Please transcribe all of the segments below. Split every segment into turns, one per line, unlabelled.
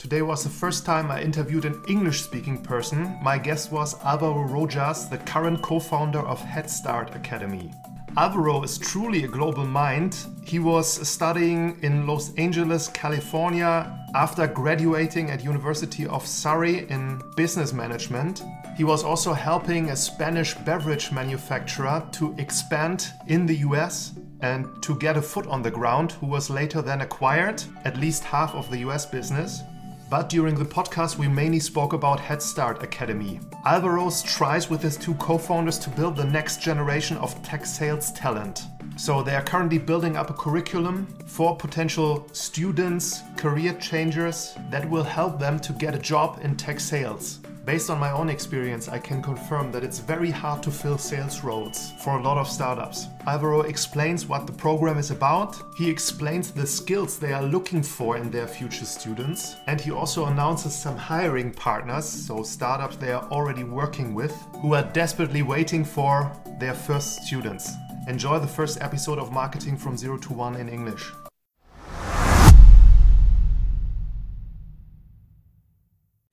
Today was the first time I interviewed an English speaking person. My guest was Alvaro Rojas, the current co founder of Head Start Academy. Alvaro is truly a global mind. He was studying in Los Angeles, California after graduating at University of Surrey in business management. He was also helping a Spanish beverage manufacturer to expand in the US and to get a foot on the ground, who was later then acquired, at least half of the US business. But during the podcast, we mainly spoke about Head Start Academy. Alvaro tries with his two co founders to build the next generation of tech sales talent. So they are currently building up a curriculum for potential students, career changers that will help them to get a job in tech sales. Based on my own experience, I can confirm that it's very hard to fill sales roles for a lot of startups. Alvaro explains what the program is about, he explains the skills they are looking for in their future students, and he also announces some hiring partners, so startups they are already working with, who are desperately waiting for their first students. Enjoy the first episode of Marketing from Zero to One in English.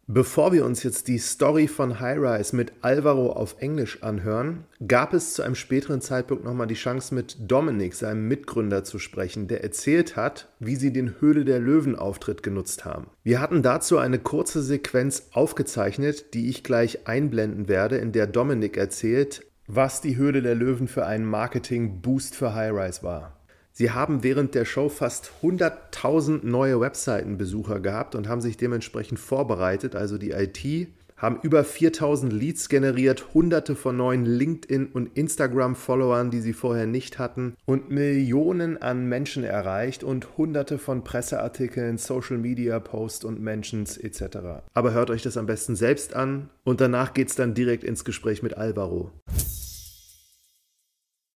Bevor wir uns jetzt die Story von Highrise mit Alvaro auf Englisch anhören, gab es zu einem späteren Zeitpunkt nochmal die Chance mit Dominik, seinem Mitgründer, zu sprechen, der erzählt hat, wie sie den Höhle der Löwen-Auftritt genutzt haben. Wir hatten dazu eine kurze Sequenz aufgezeichnet, die ich gleich einblenden werde, in der Dominik erzählt, was die Höhle der Löwen für einen Marketing-Boost für Highrise war. Sie haben während der Show fast 100.000 neue Webseitenbesucher gehabt und haben sich dementsprechend vorbereitet. Also die IT haben über 4000 Leads generiert, hunderte von neuen LinkedIn- und Instagram-Followern, die sie vorher nicht hatten und Millionen an Menschen erreicht und hunderte von Presseartikeln, Social-Media-Posts und Mentions etc. Aber hört euch das am besten selbst an und danach geht es dann direkt ins Gespräch mit Alvaro.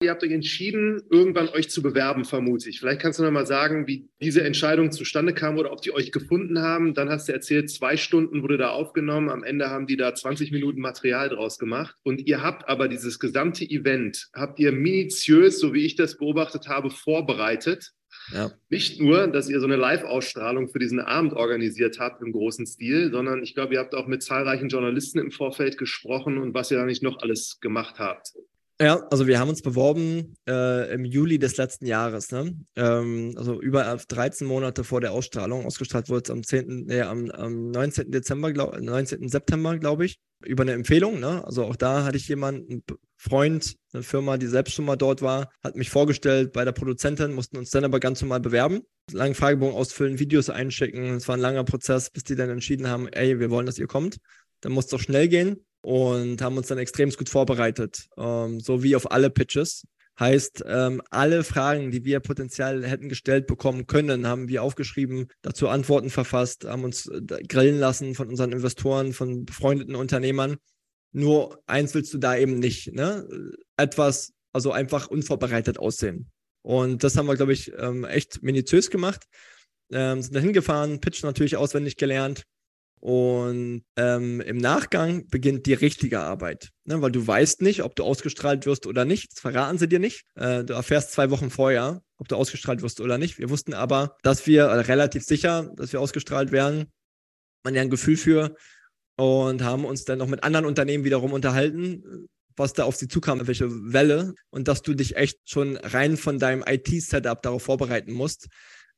Ihr habt euch entschieden, irgendwann euch zu bewerben, vermute ich. Vielleicht kannst du noch mal sagen, wie diese Entscheidung zustande kam oder ob die euch gefunden haben. Dann hast du erzählt, zwei Stunden wurde da aufgenommen. Am Ende haben die da 20 Minuten Material draus gemacht. Und ihr habt aber dieses gesamte Event, habt ihr minutiös, so wie ich das beobachtet habe, vorbereitet. Ja. Nicht nur, dass ihr so eine Live-Ausstrahlung für diesen Abend organisiert habt im großen Stil, sondern ich glaube, ihr habt auch mit zahlreichen Journalisten im Vorfeld gesprochen und was ihr da nicht noch alles gemacht habt.
Ja, also wir haben uns beworben äh, im Juli des letzten Jahres, ne? Ähm, also über 13 Monate vor der Ausstrahlung. Ausgestrahlt wurde es am 10., nee, am, am 19. Dezember, glaub, 19. September, glaube ich, über eine Empfehlung. Ne? Also auch da hatte ich jemanden, einen Freund, eine Firma, die selbst schon mal dort war, hat mich vorgestellt bei der Produzentin, mussten uns dann aber ganz normal bewerben. Langen Fragebogen ausfüllen, Videos einschicken. Es war ein langer Prozess, bis die dann entschieden haben, ey, wir wollen, dass ihr kommt. Dann muss es doch schnell gehen und haben uns dann extrem gut vorbereitet, ähm, so wie auf alle Pitches. Heißt, ähm, alle Fragen, die wir potenziell hätten gestellt bekommen können, haben wir aufgeschrieben, dazu Antworten verfasst, haben uns äh, grillen lassen von unseren Investoren, von befreundeten Unternehmern. Nur eins willst du da eben nicht, ne? Etwas, also einfach unvorbereitet aussehen. Und das haben wir, glaube ich, ähm, echt minutiös gemacht. Ähm, sind da hingefahren, Pitch natürlich auswendig gelernt, und ähm, im Nachgang beginnt die richtige Arbeit, ne? weil du weißt nicht, ob du ausgestrahlt wirst oder nicht. Das verraten sie dir nicht. Äh, du erfährst zwei Wochen vorher, ob du ausgestrahlt wirst oder nicht. Wir wussten aber, dass wir äh, relativ sicher, dass wir ausgestrahlt werden. Man ja ein Gefühl für und haben uns dann noch mit anderen Unternehmen wiederum unterhalten, was da auf sie zukam, welche Welle und dass du dich echt schon rein von deinem IT-Setup darauf vorbereiten musst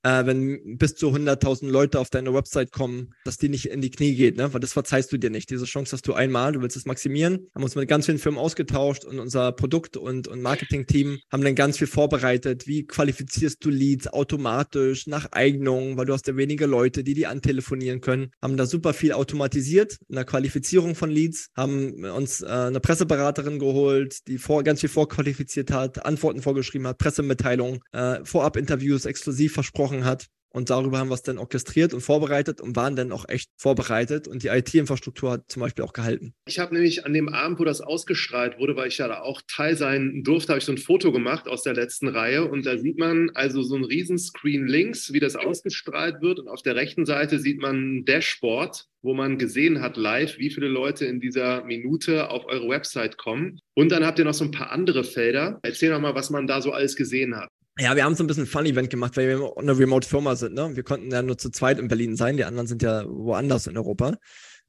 äh, wenn bis zu 100.000 Leute auf deine Website kommen, dass die nicht in die Knie geht, ne? weil das verzeihst du dir nicht. Diese Chance hast du einmal, du willst es maximieren. Haben uns mit ganz vielen Firmen ausgetauscht und unser Produkt- und, und Marketing-Team haben dann ganz viel vorbereitet. Wie qualifizierst du Leads automatisch nach Eignung, weil du hast ja wenige Leute, die die antelefonieren können. Haben da super viel automatisiert in der Qualifizierung von Leads, haben uns äh, eine Presseberaterin geholt, die vor, ganz viel vorqualifiziert hat, Antworten vorgeschrieben hat, Pressemitteilungen, äh, Vorab-Interviews exklusiv versprochen gesprochen hat. Und darüber haben wir es dann orchestriert und vorbereitet und waren dann auch echt vorbereitet. Und die IT-Infrastruktur hat zum Beispiel auch gehalten.
Ich habe nämlich an dem Abend, wo das ausgestrahlt wurde, weil ich ja da auch Teil sein durfte, habe ich so ein Foto gemacht aus der letzten Reihe. Und da sieht man also so ein Riesenscreen links, wie das ausgestrahlt wird. Und auf der rechten Seite sieht man ein Dashboard, wo man gesehen hat live, wie viele Leute in dieser Minute auf eure Website kommen. Und dann habt ihr noch so ein paar andere Felder. Erzähl doch mal, was man da so alles gesehen hat.
Ja, wir haben so ein bisschen ein Fun-Event gemacht, weil wir eine Remote-Firma sind. Ne? Wir konnten ja nur zu zweit in Berlin sein, die anderen sind ja woanders in Europa.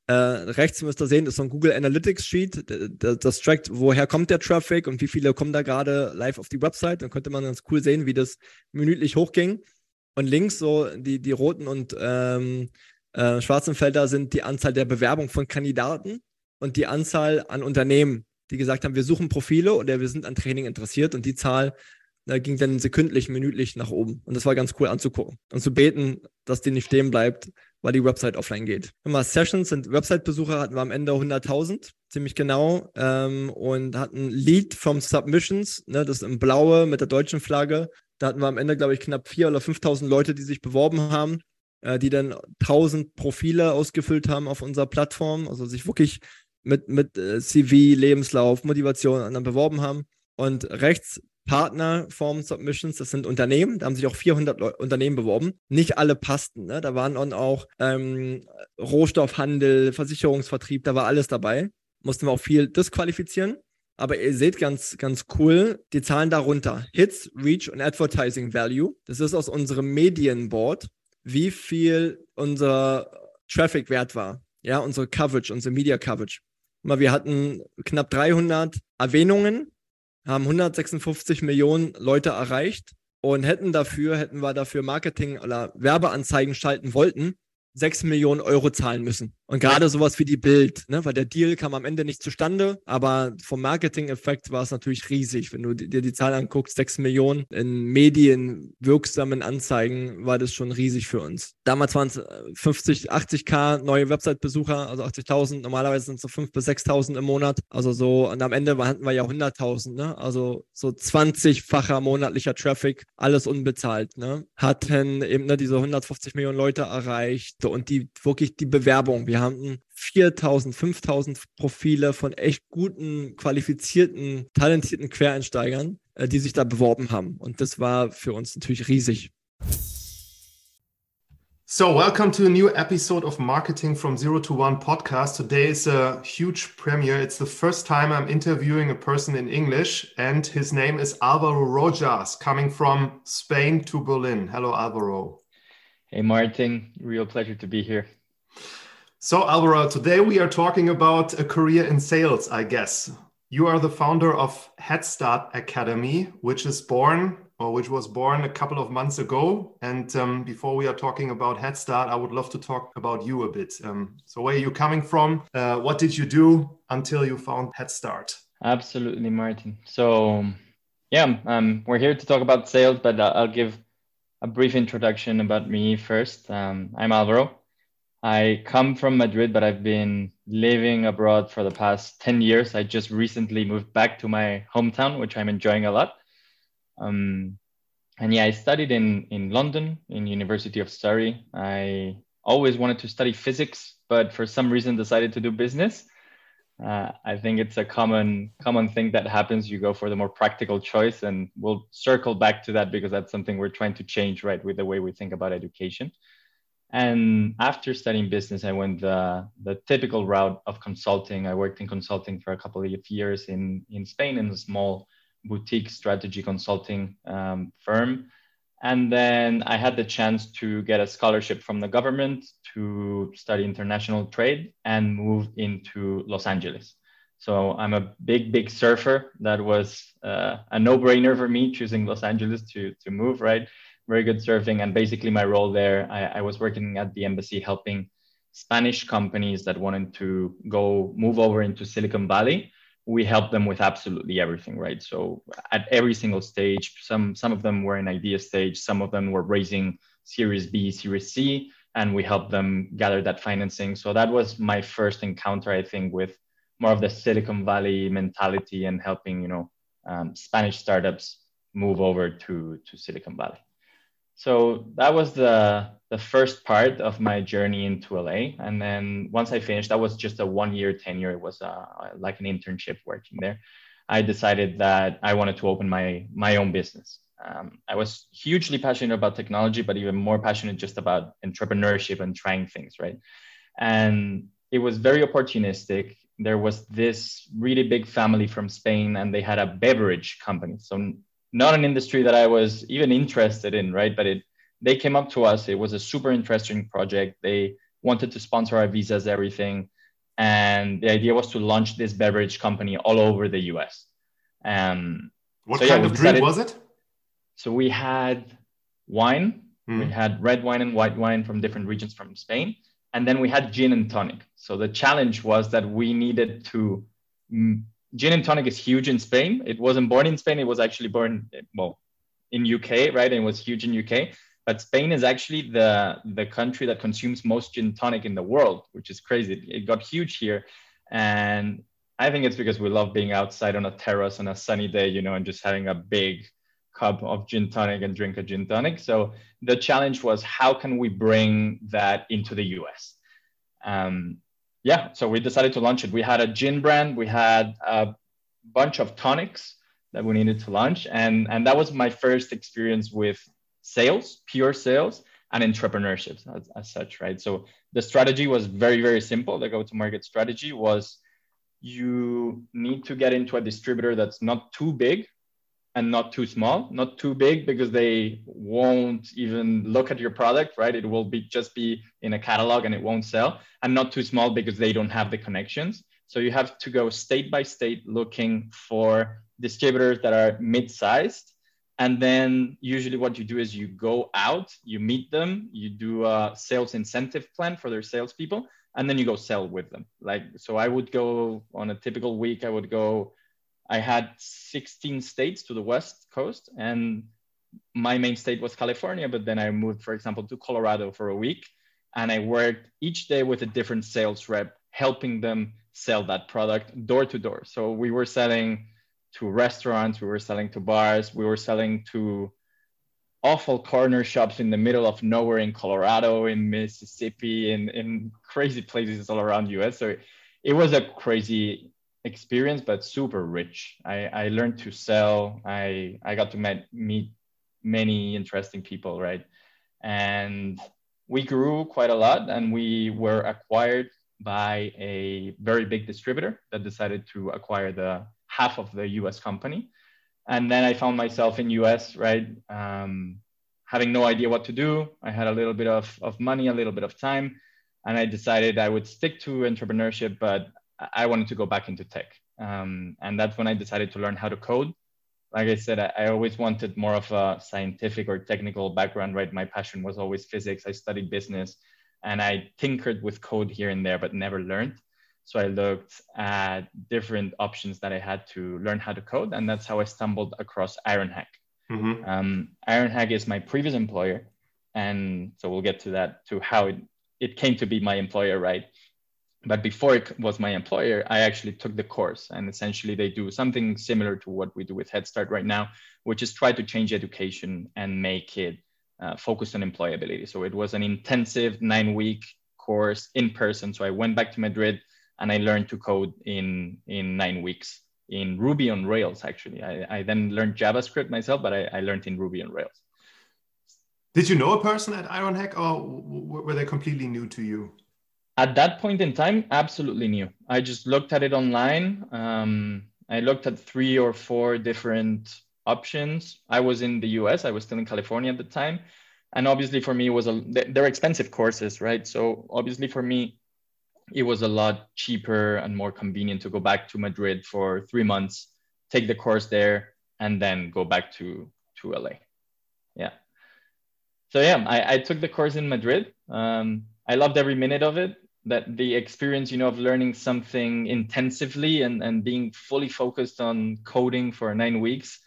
Äh, rechts müsst ihr sehen, ist so ein Google Analytics Sheet. Das, trackt, woher kommt der Traffic und wie viele kommen da gerade live auf die Website. Dann könnte man ganz cool sehen, wie das minütlich hochging. Und links so die, die roten und ähm, äh, schwarzen Felder sind die Anzahl der Bewerbungen von Kandidaten und die Anzahl an Unternehmen, die gesagt haben, wir suchen Profile oder wir sind an Training interessiert. Und die Zahl da ging dann sekündlich, minütlich nach oben. Und das war ganz cool anzugucken und zu beten, dass die nicht stehen bleibt, weil die Website offline geht. Immer Sessions sind Website-Besucher hatten wir am Ende 100.000, ziemlich genau, ähm, und hatten Lead from Submissions, ne, das in blaue mit der deutschen Flagge. Da hatten wir am Ende, glaube ich, knapp 4.000 oder 5.000 Leute, die sich beworben haben, äh, die dann 1.000 Profile ausgefüllt haben auf unserer Plattform, also sich wirklich mit, mit äh, CV, Lebenslauf, Motivation dann beworben haben. Und rechts Partnerform Submissions, das sind Unternehmen, da haben sich auch 400 Leu Unternehmen beworben. Nicht alle passten, ne? da waren auch ähm, Rohstoffhandel, Versicherungsvertrieb, da war alles dabei. Mussten wir auch viel disqualifizieren. Aber ihr seht ganz, ganz cool die Zahlen darunter. Hits, Reach und Advertising Value. Das ist aus unserem Medienboard, wie viel unser Traffic wert war. Ja, unsere Coverage, unsere Media Coverage. Mal, wir hatten knapp 300 Erwähnungen haben 156 Millionen Leute erreicht und hätten dafür, hätten wir dafür Marketing oder Werbeanzeigen schalten wollten, 6 Millionen Euro zahlen müssen. Und gerade sowas wie die Bild, ne? weil der Deal kam am Ende nicht zustande, aber vom Marketing-Effekt war es natürlich riesig. Wenn du dir die Zahl anguckst, 6 Millionen in medienwirksamen Anzeigen, war das schon riesig für uns. Damals waren es 50, 80k neue Website-Besucher, also 80.000. Normalerweise sind es so 5.000 bis 6.000 im Monat. Also so, und am Ende hatten wir ja 100.000, ne? also so 20-facher monatlicher Traffic, alles unbezahlt. Ne? Hatten eben ne, diese 150 Millionen Leute erreicht und die wirklich die Bewerbung. Wir haben 4000, 5000 Profile von echt guten, qualifizierten, talentierten Quereinsteigern, äh, die sich da beworben haben. Und das war für uns natürlich riesig.
So, welcome to a new episode of Marketing from Zero to One podcast. Today is a huge premiere. It's the first time I'm interviewing a person in English, and his name is Alvaro Rojas, coming from Spain to Berlin. Hello, Alvaro.
Hey, Martin. Real pleasure to be here.
So, Alvaro, today we are talking about a career in sales, I guess. You are the founder of Head Start Academy, which is born or which was born a couple of months ago. And um, before we are talking about Head Start, I would love to talk about you a bit. Um, so, where are you coming from? Uh, what did you do until you found Head Start?
Absolutely, Martin. So, yeah, um, we're here to talk about sales, but uh, I'll give a brief introduction about me first. Um, I'm Alvaro. I come from Madrid, but I've been living abroad for the past 10 years. I just recently moved back to my hometown, which I'm enjoying a lot. Um, and yeah, I studied in, in London, in University of Surrey. I always wanted to study physics, but for some reason decided to do business. Uh, I think it's a common common thing that happens. You go for the more practical choice, and we'll circle back to that because that's something we're trying to change, right, with the way we think about education. And after studying business, I went the, the typical route of consulting. I worked in consulting for a couple of years in, in Spain in a small boutique strategy consulting um, firm. And then I had the chance to get a scholarship from the government to study international trade and move into Los Angeles. So I'm a big, big surfer. That was uh, a no brainer for me choosing Los Angeles to, to move, right? Very good surfing. And basically, my role there, I, I was working at the embassy helping Spanish companies that wanted to go move over into Silicon Valley. We helped them with absolutely everything, right? So at every single stage, some some of them were in idea stage, some of them were raising Series B, Series C, and we helped them gather that financing. So that was my first encounter, I think, with more of the Silicon Valley mentality and helping, you know, um, Spanish startups move over to to Silicon Valley so that was the the first part of my journey into LA. And then once I finished, that was just a one year tenure. It was uh, like an internship working there. I decided that I wanted to open my my own business. Um, I was hugely passionate about technology, but even more passionate just about entrepreneurship and trying things, right? And it was very opportunistic. There was this really big family from Spain, and they had a beverage company. So not an industry that I was even interested in, right? But it they came up to us. It was a super interesting project. They wanted to sponsor our visas, everything, and the idea was to launch this beverage company all over the US. Um,
what so, kind yeah, of drink was it?
So we had wine. Mm. We had red wine and white wine from different regions from Spain, and then we had gin and tonic. So the challenge was that we needed to gin and tonic is huge in Spain. It wasn't born in Spain. It was actually born well in UK, right? And it was huge in UK. But Spain is actually the the country that consumes most gin tonic in the world, which is crazy. It got huge here, and I think it's because we love being outside on a terrace on a sunny day, you know, and just having a big cup of gin tonic and drink a gin tonic. So the challenge was how can we bring that into the US? Um, yeah, so we decided to launch it. We had a gin brand, we had a bunch of tonics that we needed to launch, and and that was my first experience with sales, pure sales, and entrepreneurship as, as such, right? So the strategy was very very simple. The go-to-market strategy was you need to get into a distributor that's not too big and not too small not too big because they won't even look at your product right? It will be just be in a catalog and it won't sell. And not too small because they don't have the connections. So you have to go state by state looking for distributors that are mid-sized. And then usually what you do is you go out you meet them you do a sales incentive plan for their salespeople and then you go sell with them. Like so i would go on a typical week i would go I had 16 states to the West Coast, and my main state was California. But then I moved, for example, to Colorado for a week, and I worked each day with a different sales rep, helping them sell that product door to door. So we were selling to restaurants, we were selling to bars, we were selling to awful corner shops in the middle of nowhere in Colorado, in Mississippi, in, in crazy places all around US. So it was a crazy experience, but super rich. I, I learned to sell. I, I got to met, meet many interesting people, right? And we grew quite a lot and we were acquired by a very big distributor that decided to acquire the half of the US company. And then I found myself in US, right? Um, having no idea what to do. I had a little bit of, of money, a little bit of time. And I decided I would stick to entrepreneurship, but I wanted to go back into tech. Um, and that's when I decided to learn how to code. Like I said, I, I, always wanted more of a scientific or technical background, right? My passion was always physics. I studied business and I tinkered with code here and there, but never learned. So I looked at different options that I had to learn how to code. And that's how I stumbled across Ironhack. Mm-hmm. Um, Ironhack is my previous employer. And so we'll get to that, to how it, it came to be my employer, right? But before it was my employer, I actually took the course. And essentially, they do something similar to what we do with Head Start right now, which is try to change education and make it uh, focused on employability. So it was an intensive nine week course in person. So I went back to Madrid and I learned to code in, in nine weeks in Ruby on Rails, actually. I, I then learned JavaScript myself, but I, I learned in Ruby on Rails.
Did you know a person at Ironhack or were they completely new to you?
At that point in time, absolutely new. I just looked at it online. Um, I looked at three or four different options. I was in the US, I was still in California at the time. And obviously for me, it was a, they're expensive courses, right? So obviously for me, it was a lot cheaper and more convenient to go back to Madrid for three months, take the course there, and then go back to, to LA. Yeah. So yeah, I, I took the course in Madrid. Um, I loved every minute of it that the experience you know of learning something intensively and, and being fully focused on coding for nine weeks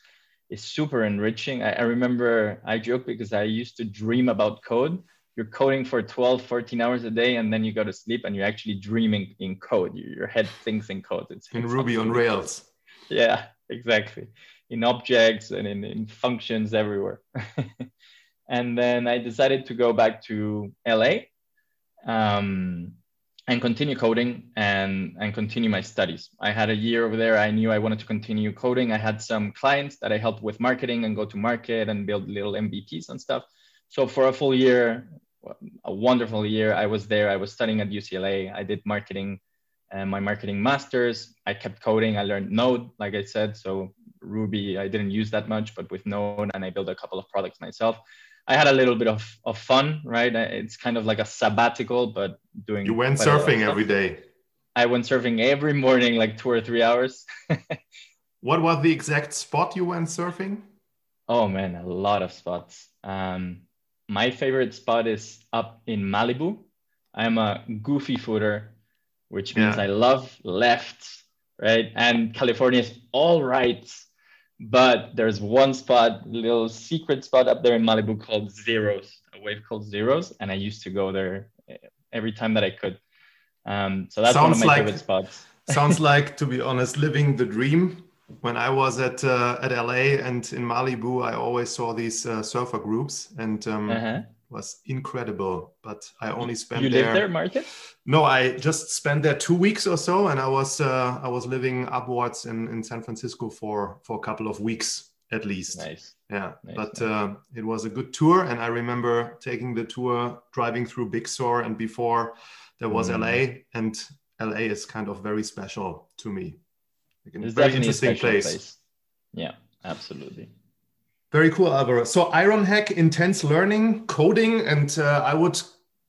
is super enriching. I, I, remember i joke because i used to dream about code. You're coding for 12 14 hours a day and then you go to sleep and you're actually dreaming in code. Your head thinks in code. It's
in ruby on rails.
Yeah exactly. In objects and in, in functions everywhere. And then i decided to go back to la um, and continue coding and and continue my studies. I had a year over there. I knew I wanted to continue coding. I had some clients that I helped with marketing and go to market and build little MVPs and stuff. So for a full year, a wonderful year, I was there. I was studying at UCLA. I did marketing and my marketing masters. I kept coding. I learned Node, like I said, so Ruby, I didn't use that much, but with Node, and I built a couple of products myself. I had a little bit of, of fun, right? It's kind of like a sabbatical, but doing.
You went surfing every day.
I went surfing every morning, like two or three hours.
what was the exact spot you went surfing?
Oh man, a lot of spots. Um, my favorite spot is up in Malibu. I'm a goofy footer, which means yeah. I love lefts, right? And California is all rights, but there's one spot, little secret spot up there in Malibu called Zeros, a wave called Zeros, and I used to go there every time that I could. Um, so that's sounds one of my like, favorite spots.
sounds like, to be honest, living the dream when I was at uh, at LA and in Malibu, I always saw these uh, surfer groups, and um, uh-huh. Was incredible. But I only spent
you
there.
live there, Martin?
No, I just spent there two weeks or so, and I was uh, I was living upwards in in San Francisco for for a couple of weeks at least.
Nice.
Yeah, nice, but nice. Uh, it was a good tour, and I remember taking the tour, driving through Big Sur, and before there was mm. LA, and LA is kind of very special to me.
Like it's very interesting place. place. Yeah, absolutely.
Very cool, Alvaro. So Ironhack, intense learning, coding, and uh, I would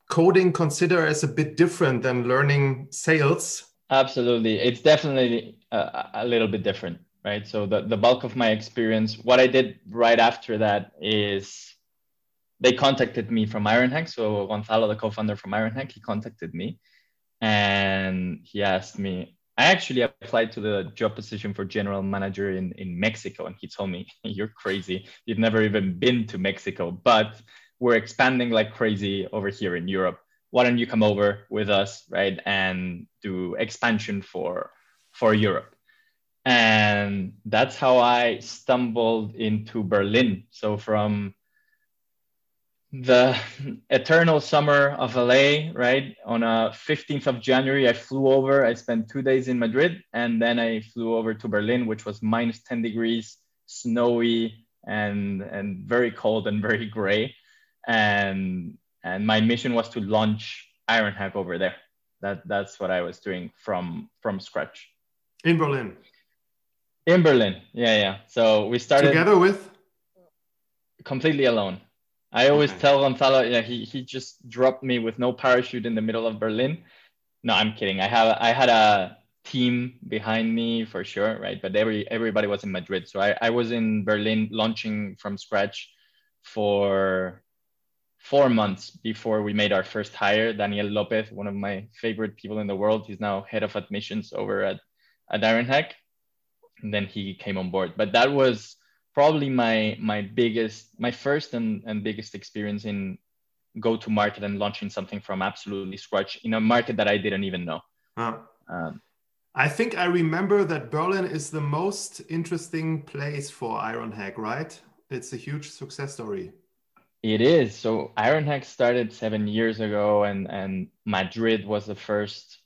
coding consider as a bit different than learning sales.
Absolutely, it's definitely a, a little bit different, right? So the, the bulk of my experience, what I did right after that is they contacted me from Ironhack. So Gonzalo, the co-founder from Ironhack, he contacted me and he asked me, I actually applied to the job position for general manager in, in Mexico, and he told me, You're crazy. You've never even been to Mexico, but we're expanding like crazy over here in Europe. Why don't you come over with us, right, and do expansion for for Europe? And that's how I stumbled into Berlin. So from the eternal summer of LA, right? On uh, a 15th of January, I flew over. I spent two days in Madrid, and then I flew over to Berlin, which was minus 10 degrees, snowy, and and very cold and very gray. And and my mission was to launch Ironhack over there. That that's what I was doing from from scratch.
In Berlin.
In Berlin, yeah, yeah. So we started
together with
completely alone I always okay. tell Gonzalo, yeah, he he just dropped me with no parachute in the middle of Berlin. No, I'm kidding. I have I had a team behind me for sure, right? But every everybody was in Madrid, so I I was in Berlin launching from scratch for four months before we made our first hire. Daniel Lopez, one of my favorite people in the world, he's now head of admissions over at at Ironhack, and then he came on board. But that was probably my my biggest my first and, and biggest experience in go to market and launching something from absolutely scratch in a market that I didn't even know. Huh. Um,
I think I remember that Berlin is the most interesting place for Ironhack, right? It's a huge success story.
It is. So Ironhack started seven years ago, and and Madrid was the first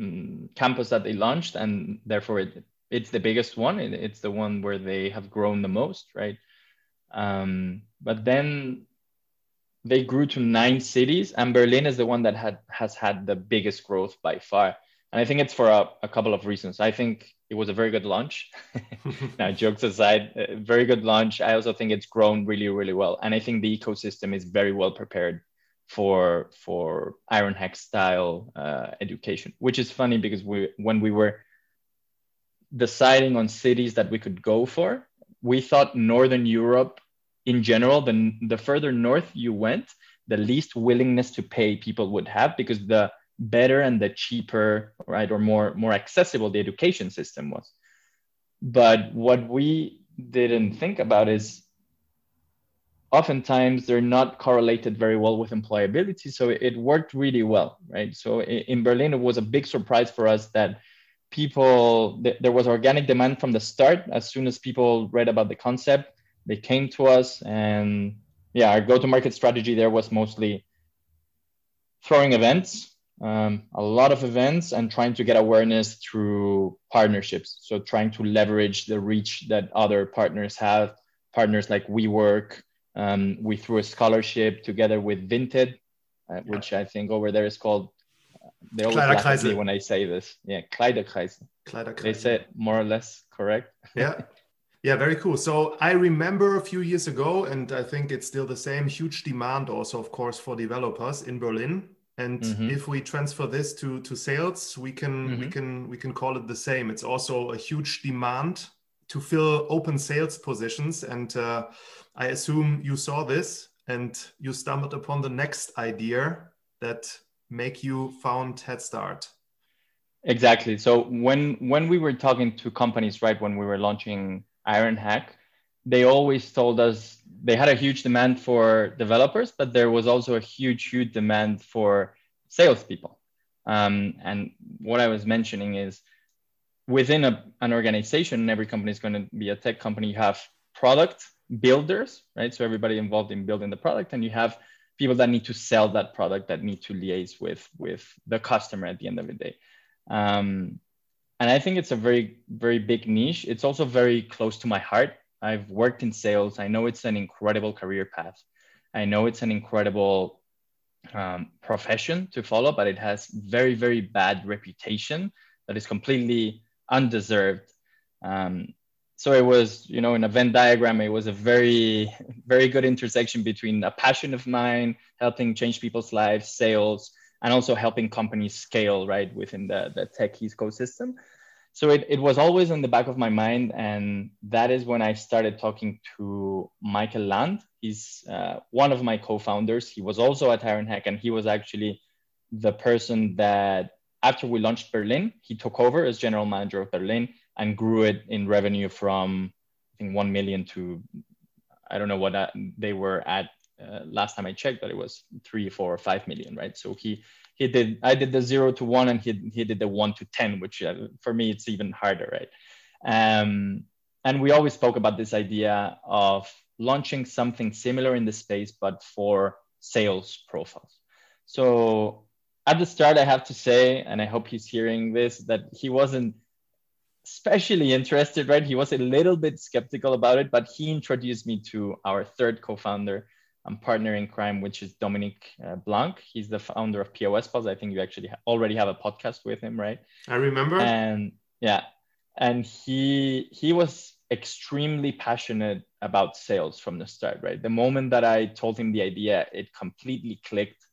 um, campus that they launched, and therefore it it's the biggest one. It's the one where they have grown the most, right? Um, but then they grew to nine cities, and Berlin is the one that had has had the biggest growth by far. And I think it's for a, a couple of reasons. I think it was a very good launch. now, jokes aside, very good launch. I also think it's grown really, really well, and I think the ecosystem is very well prepared for for iron Ironhack style uh, education. Which is funny because we when we were deciding on cities that we could go for, we thought Northern Europe in general, the, the further north you went, the least willingness to pay people would have because the better and the cheaper, right, or more, more accessible the education system was. But what we didn't think about is oftentimes they're not correlated very well with employability. So it worked really well, right? So in Berlin, it was a big surprise for us that people th- there was organic demand from the start. As soon as people read about the concept they came to us and yeah our go to market strategy there was mostly throwing events um, a lot of events and trying to get awareness through partnerships. So trying to leverage the reach that other partners have partners like WeWork um, we threw a scholarship together with vinted uh, which i think over there is called they always laugh at me when I say this. Yeah, Kleiderkreisel. Kleiderkreisel. They say more or less correct.
yeah. Yeah, very cool. So I remember a few years ago, and I think it's still the same huge demand also, of course, for developers in Berlin. And mm-hmm. if we transfer this to, to sales, we can mm-hmm. we can we can call it the same. It's also a huge demand to fill open sales positions. And uh, I assume you saw this and you stumbled upon the next idea that make you found Head Start.
Exactly. So when when we were talking to companies, right, when we were launching Ironhack, they always told us they had a huge demand for developers, but there was also a huge, huge demand for salespeople. Um, and what I was mentioning is within a, an organization, every company is going to be a tech company. You have product builders, right? So everybody involved in building the product, and you have people that need to sell that product that need to liaise with with the customer at the end of the day. Um, and I think it's a very very big niche. It's also very close to my heart. I've worked in sales. I know it's an incredible career path. I know it's an incredible um, profession to follow, but it has very very bad reputation that is completely undeserved. Um, so it was, you know, in a Venn diagram, it was a very, very good intersection between a passion of mine, helping change people's lives, sales, and also helping companies scale right within the, the tech ecosystem. So it, it was always in the back of my mind. And that is when I started talking to Michael Land. He's uh, one of my co-founders. He was also at Ironhack and he was actually the person that after we launched Berlin, he took over as general manager of Berlin and grew it in revenue from I think 1 million to I don't know what that, they were at uh, last time I checked, but it was three, four, or five million, right? So he he did I did the zero to one, and he he did the one to ten, which uh, for me it's even harder, right? Um, and we always spoke about this idea of launching something similar in the space, but for sales profiles. So at the start, I have to say, and I hope he's hearing this, that he wasn't especially interested, right? He was a little bit skeptical about it, but he introduced me to our third co-founder and partner in crime, which is Dominic uh, Blanc. He's the founder of POS Pulse. I think you actually ha- already have a podcast with him, right?
I remember.
And yeah, and he he was extremely passionate about sales from the start, right? The moment that I told him the idea, it completely clicked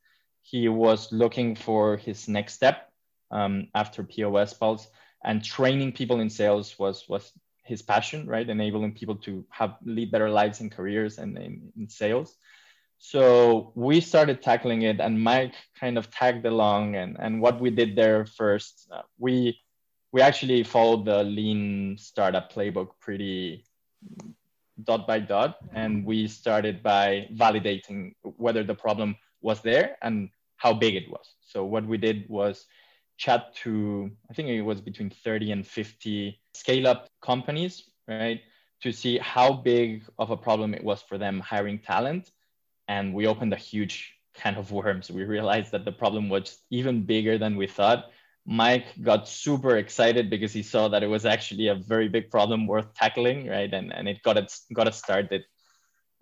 he was looking for his next step um, after POS Pulse, and training people in sales was was his passion, right? Enabling people to have lead better lives and careers and in, in sales. So we started tackling it, and Mike kind of tagged along. And, and what we did there first, uh, we we actually followed the lean startup playbook pretty dot by dot, and we started by validating whether the problem was there and how big it was. So what we did was chat to, I think it was between 30 and 50 scale up companies, right? To see how big of a problem it was for them hiring talent. And we opened a huge can of worms. We realized that the problem was even bigger than we thought. Mike got super excited because he saw that it was actually a very big problem worth tackling, right? And, and it got it got us started.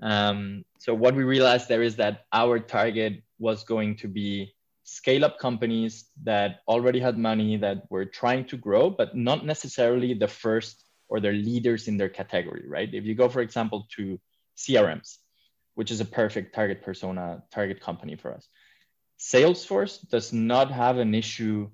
Um, so what we realized there is that our target was going to be scale up companies that already had money that were trying to grow, but not necessarily the first or their leaders in their category, right? If you go, for example, to CRMs, which is a perfect target persona, target company for us. Salesforce does not have an issue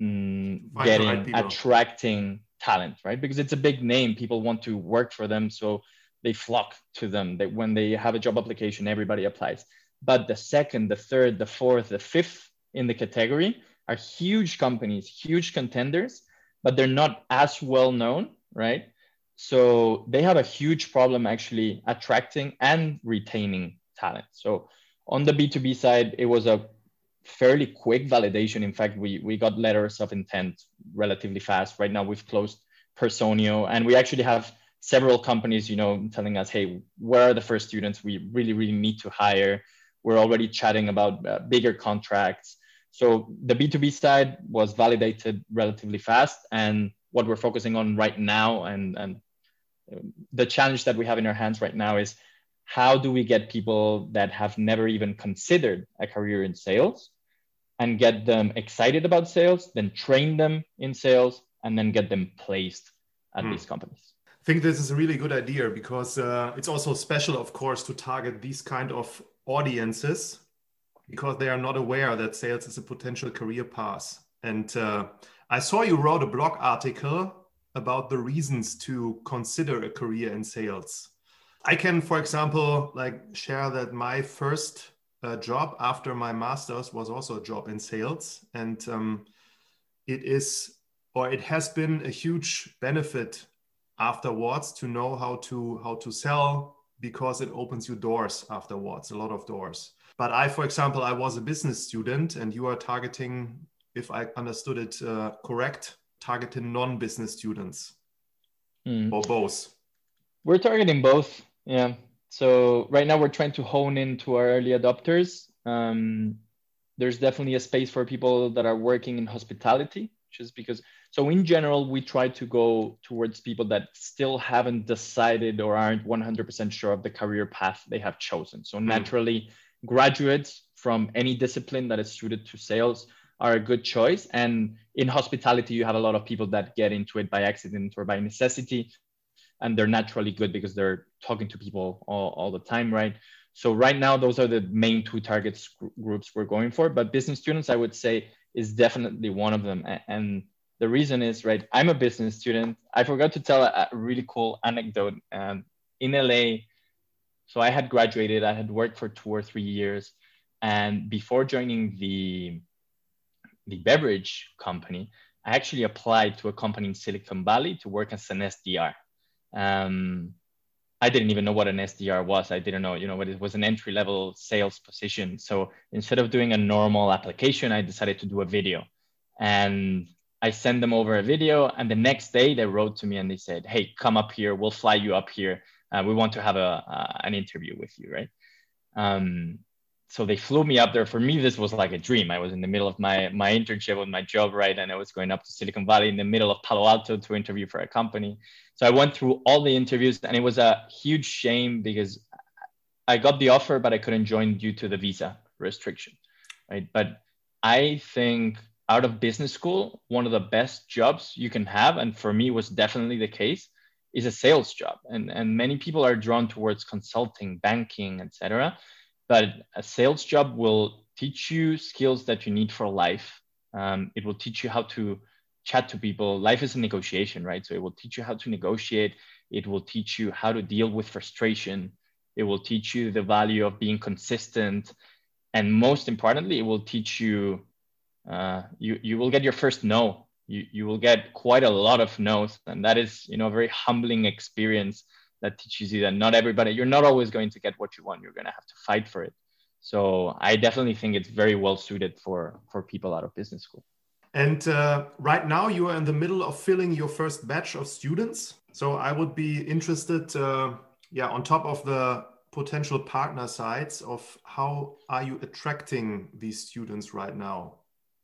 mm, getting, attracting talent, right? Because it's a big name. People want to work for them. So they flock to them. That when they have a job application, everybody applies. But the second, the third, the fourth, the fifth in the category are huge companies, huge contenders, but they're not as well known, right? So they have a huge problem actually attracting and retaining talent. So on the B2B side, it was a fairly quick validation. In fact, we, we got letters of intent relatively fast. Right now, we've closed Personio, and we actually have several companies, you know, telling us, hey, where are the first students we really, really need to hire? We're already chatting about uh, bigger contracts. So the B2B side was validated relatively fast. And what we're focusing on right now and, and the challenge that we have in our hands right now is how do we get people that have never even considered a career in sales and get them excited about sales, then train them in sales, and then get them placed at mm. these companies.
I think this is a really good idea because uh, it's also special, of course, to target these kind of audiences because they are not aware that sales is a potential career path. And uh, I saw you wrote a blog article about the reasons to consider a career in sales. I can, for example, like share that my first uh, job after my master's was also a job in sales, and um, it is or it has been a huge benefit afterwards to know how to how to sell because it opens you doors afterwards a lot of doors. But i for example i was a business student and you are targeting if i understood it uh, correct targeting non-business students. Mm. or both.
We're targeting both yeah. So right now we're trying to hone into our early adopters. Um, there's definitely a space for people that are working in hospitality just because so in general we try to go towards people that still haven't decided or aren't 100% sure of the career path they have chosen so mm. naturally graduates from any discipline that is suited to sales are a good choice and in hospitality you have a lot of people that get into it by accident or by necessity and they're naturally good because they're talking to people all, all the time right so right now those are the main two targets groups we're going for but business students i would say is definitely one of them. And the reason is, right, I'm a business student. I forgot to tell a, really cool anecdote. Um, in LA, so I had graduated, I had worked for two or three years. And before joining the, the beverage company, I actually applied to a company in Silicon Valley to work as an SDR. Um, I didn't even know what an SDR was. I didn't know, you know, what it was an entry level sales position. So instead of doing a normal application, I decided to do a video. And I sent them over a video. And the next day they wrote to me and they said, Hey, come up here. We'll fly you up here. Uh, we want to have a, uh, an interview with you. Right. Um, so they flew me up there. For me, this was like a dream. I was in the middle of my my internship with my job, right? And I was going up to Silicon Valley in the middle of Palo Alto to interview for a company. So I went through all the interviews, and it was a huge shame because I got the offer, but I couldn't join due to the visa restriction, right? But I think out of business school, one of the best jobs you can have, and for me was definitely the case, is a sales job. And and many people are drawn towards consulting, banking, etc but a sales job will teach you skills that you need for life. Um, it will teach you how to chat to people. Life is a negotiation, right? So it will teach you how to negotiate. It will teach you how to deal with frustration. It will teach you the value of being consistent. And most importantly, it will teach you, uh, you, you will get your first no. You, you will get quite a lot of no's. And that is, you know, a very humbling experience that teaches you that not everybody you're not always going to get what you want you're going to have to fight for it so i definitely think it's very well suited for for people out of business school
and uh, right now you are in the middle of filling your first batch of students so i would be interested uh, yeah on top of the potential partner sides of how are you attracting these students right now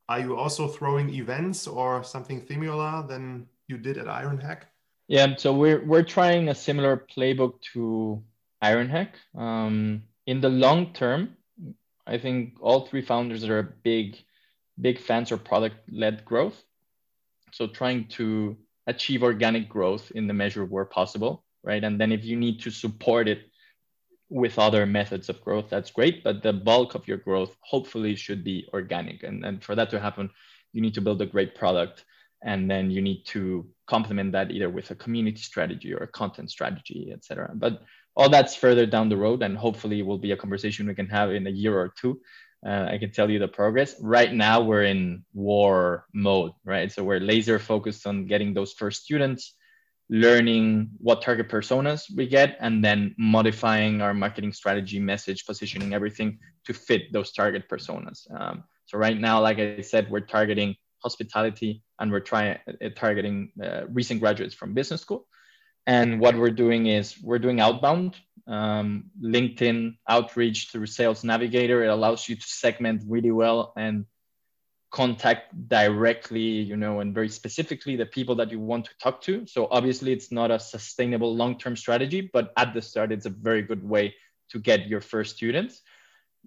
are you also throwing events or something similar than you did at ironhack
yeah, so we're we're trying a similar playbook to Ironhack. Um, in the long term, I think all three founders are big, big fans of product-led growth. So trying to achieve organic growth in the measure where possible, right? And then if you need to support it with other methods of growth, that's great. But the bulk of your growth hopefully should be organic. And, and for that to happen, you need to build a great product and then you need to complement that either with a community strategy or a content strategy etc but all that's further down the road and hopefully will be a conversation we can have in a year or two uh, i can tell you the progress right now we're in war mode right so we're laser focused on getting those first students learning what target personas we get and then modifying our marketing strategy message positioning everything to fit those target personas um, so right now like i said we're targeting hospitality, and we're trying uh, targeting uh, recent graduates from business school. And what we're doing is we're doing outbound um, LinkedIn outreach through Sales Navigator. It allows you to segment really well and contact directly, you know, and very specifically the people that you want to talk to. So obviously, it's not a sustainable long-term strategy, but at the start, it's a very good way to get your first students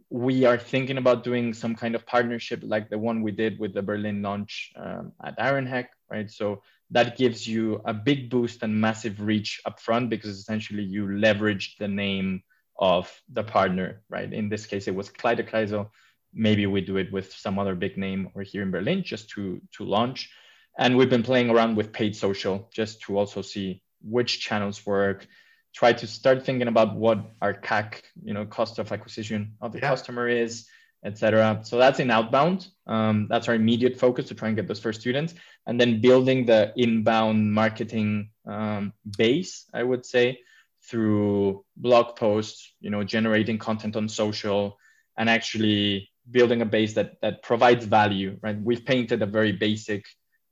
we are thinking about doing some kind of partnership like the one we did with the Berlin launch um, at Ironhack. right? So that gives you a big boost and massive reach upfront because essentially you leverage the name of the partner, right? In this case, it was Kleiderkreisel. Maybe we do it with some other big name or here in Berlin just to, to launch. And we've been playing around with paid social just to also see which channels work, try to start thinking about what our CAC, you know, cost of acquisition of the yeah. customer is, etc. So that's in outbound. Um, that's our immediate focus to try and get those first students, and then building the inbound marketing um, base. I would say through blog posts, you know, generating content on social, and actually building a base that that provides value. Right? We've painted a very basic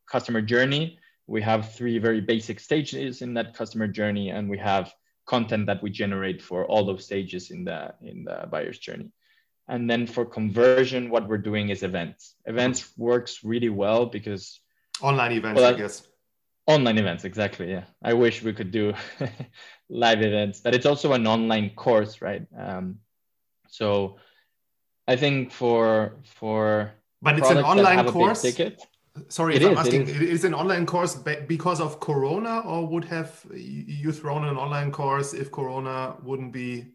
customer journey. We have three very basic stages in that customer journey, and we have content that we generate for all those stages in the in the buyer's journey. And then for conversion, what we're doing is events. Events works really well because
online events, well, I guess.
Online events, exactly. Yeah, I wish we could do live events, but it's also an online course, right? Um, so I think for for
but it's an online course.
Ticket,
Sorry it if is, I'm asking. It is. is an online course because of Corona, or would have you thrown an online course if Corona wouldn't be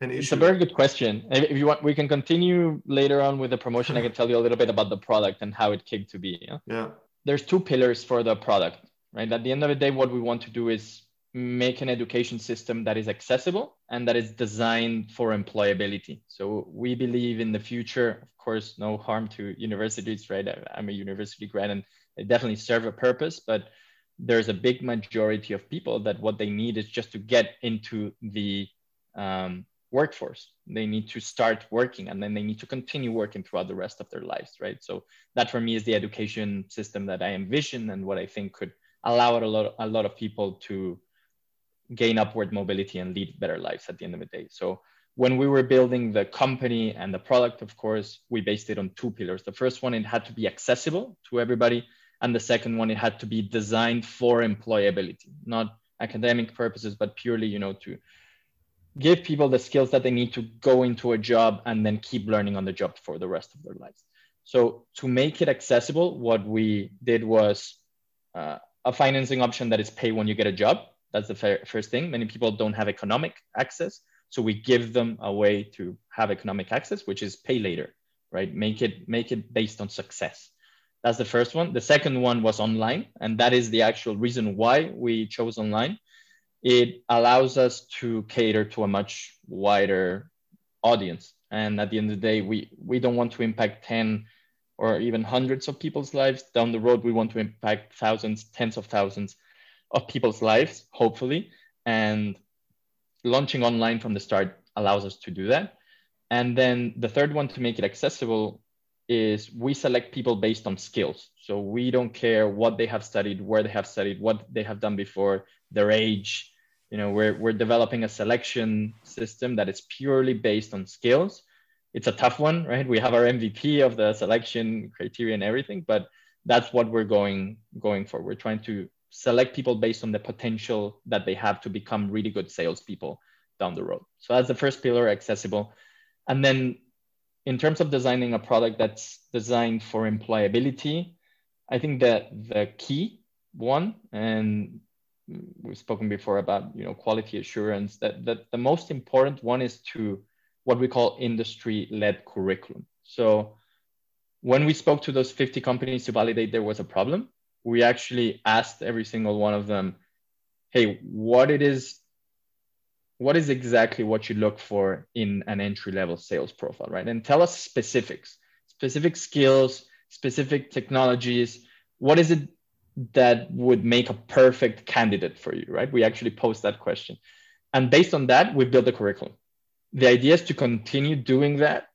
an issue?
It's a very good question. If you want, we can continue later on with the promotion. I can tell you a little bit about the product and how it came to be.
Yeah. yeah.
There's two pillars for the product, right? At the end of the day, what we want to do is make an education system that is accessible and that is designed for employability. So we believe in the future, of course, no harm to universities, right? I'm a university grad and they definitely serve a purpose, but there's a big majority of people that what they need is just to get into the um, workforce. They need to start working and then they need to continue working throughout the rest of their lives, right? So that for me is the education system that I envision and what I think could allow a lot, a lot of people to gain upward mobility and lead better lives at the end of the day. So when we were building the company and the product, of course, we based it on two pillars. The first one, it had to be accessible to everybody. And the second one, it had to be designed for employability, not academic purposes, but purely, you know, to give people the skills that they need to go into a job and then keep learning on the job for the rest of their lives. So to make it accessible, what we did was uh, a financing option that is pay when you get a job. That's the first thing. Many people don't have economic access. So we give them a way to have economic access, which is pay later, right? Make it make it based on success. That's the first one. The second one was online, and that is the actual reason why we chose online. It allows us to cater to a much wider audience. And at the end of the day, we, we don't want to impact 10 or even hundreds of people's lives. Down the road, we want to impact thousands, tens of thousands of people's lives, hopefully. And launching online from the start allows us to do that. And then the third one to make it accessible is we select people based on skills. So we don't care what they have studied, where they have studied, what they have done before, their age. You know, we're, we're developing a selection system that is purely based on skills. It's a tough one, right? We have our MVP of the selection criteria and everything, but that's what we're going going for. We're trying to select people based on the potential that they have to become really good salespeople down the road. So that's the first pillar, accessible. And then in terms of designing a product that's designed for employability, I think that the key one, and we've spoken before about you know quality assurance, that, that the most important one is to what we call industry-led curriculum. So when we spoke to those 50 companies to validate there was a problem, we actually asked every single one of them, hey, what it is, what is exactly what you look for in an entry level sales profile, right? And tell us specifics, specific skills, specific technologies. What is it that would make a perfect candidate for you, right? We actually post that question. And based on that, we build a curriculum. The idea is to continue doing that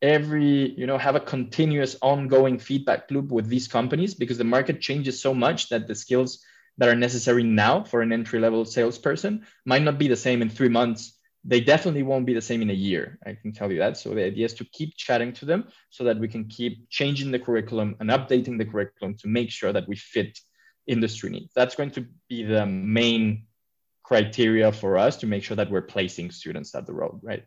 every you know have a continuous ongoing feedback loop with these companies because the market changes so much that the skills that are necessary now for an entry level salesperson might not be the same in three months. They definitely won't be the same in a year i can tell you that. So the idea is to keep chatting to them so that we can keep changing the curriculum and updating the curriculum to make sure that we fit industry needs. That's going to be the main criteria for us to make sure that we're placing students at the road right?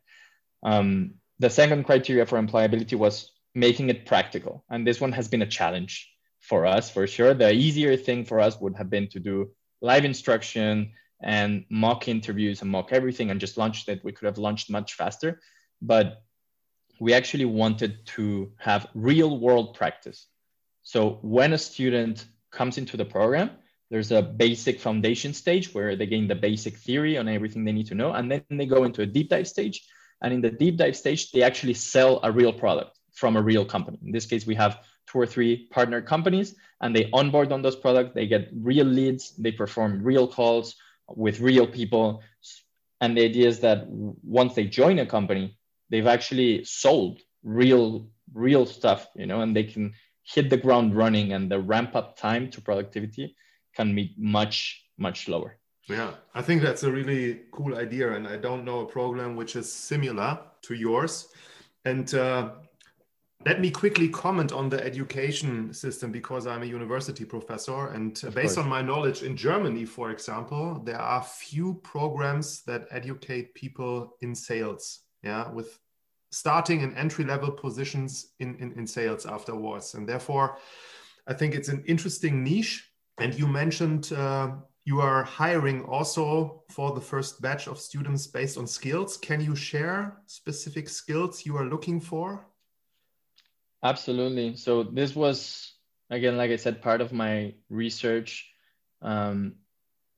Um, the second criteria for employability was making it practical. And this one has been a challenge for us for sure. The easier thing for us would have been to do live instruction and mock interviews and mock everything and just launched it. We could have launched much faster, but we actually wanted to have real world practice. So when a student comes into the program, there's a basic foundation stage where they gain the basic theory on everything they need to know. And then they go into a deep dive stage. And in the deep dive stage, they actually sell a real product from a real company. In this case, we have two or three partner companies and they onboard on those products. They get real leads, they perform real calls with real people. And the idea is that once they join a company, they've actually sold real, real stuff, you know, and they can hit the ground running and the ramp up time to productivity can be much, much lower.
Yeah, I think that's a really cool idea. And I don't know a program which is similar to yours. And uh, let me quickly comment on the education system because I'm a university professor. And based on my knowledge in Germany, for example, there are few programs that educate people in sales. Yeah, with starting in entry level positions in, in, in sales afterwards. And therefore, I think it's an interesting niche. And you mentioned uh, you are hiring also for the first batch of students based on skills. Can you share specific skills you are looking for?
Absolutely. So this was again, like I said, part of my research. Um,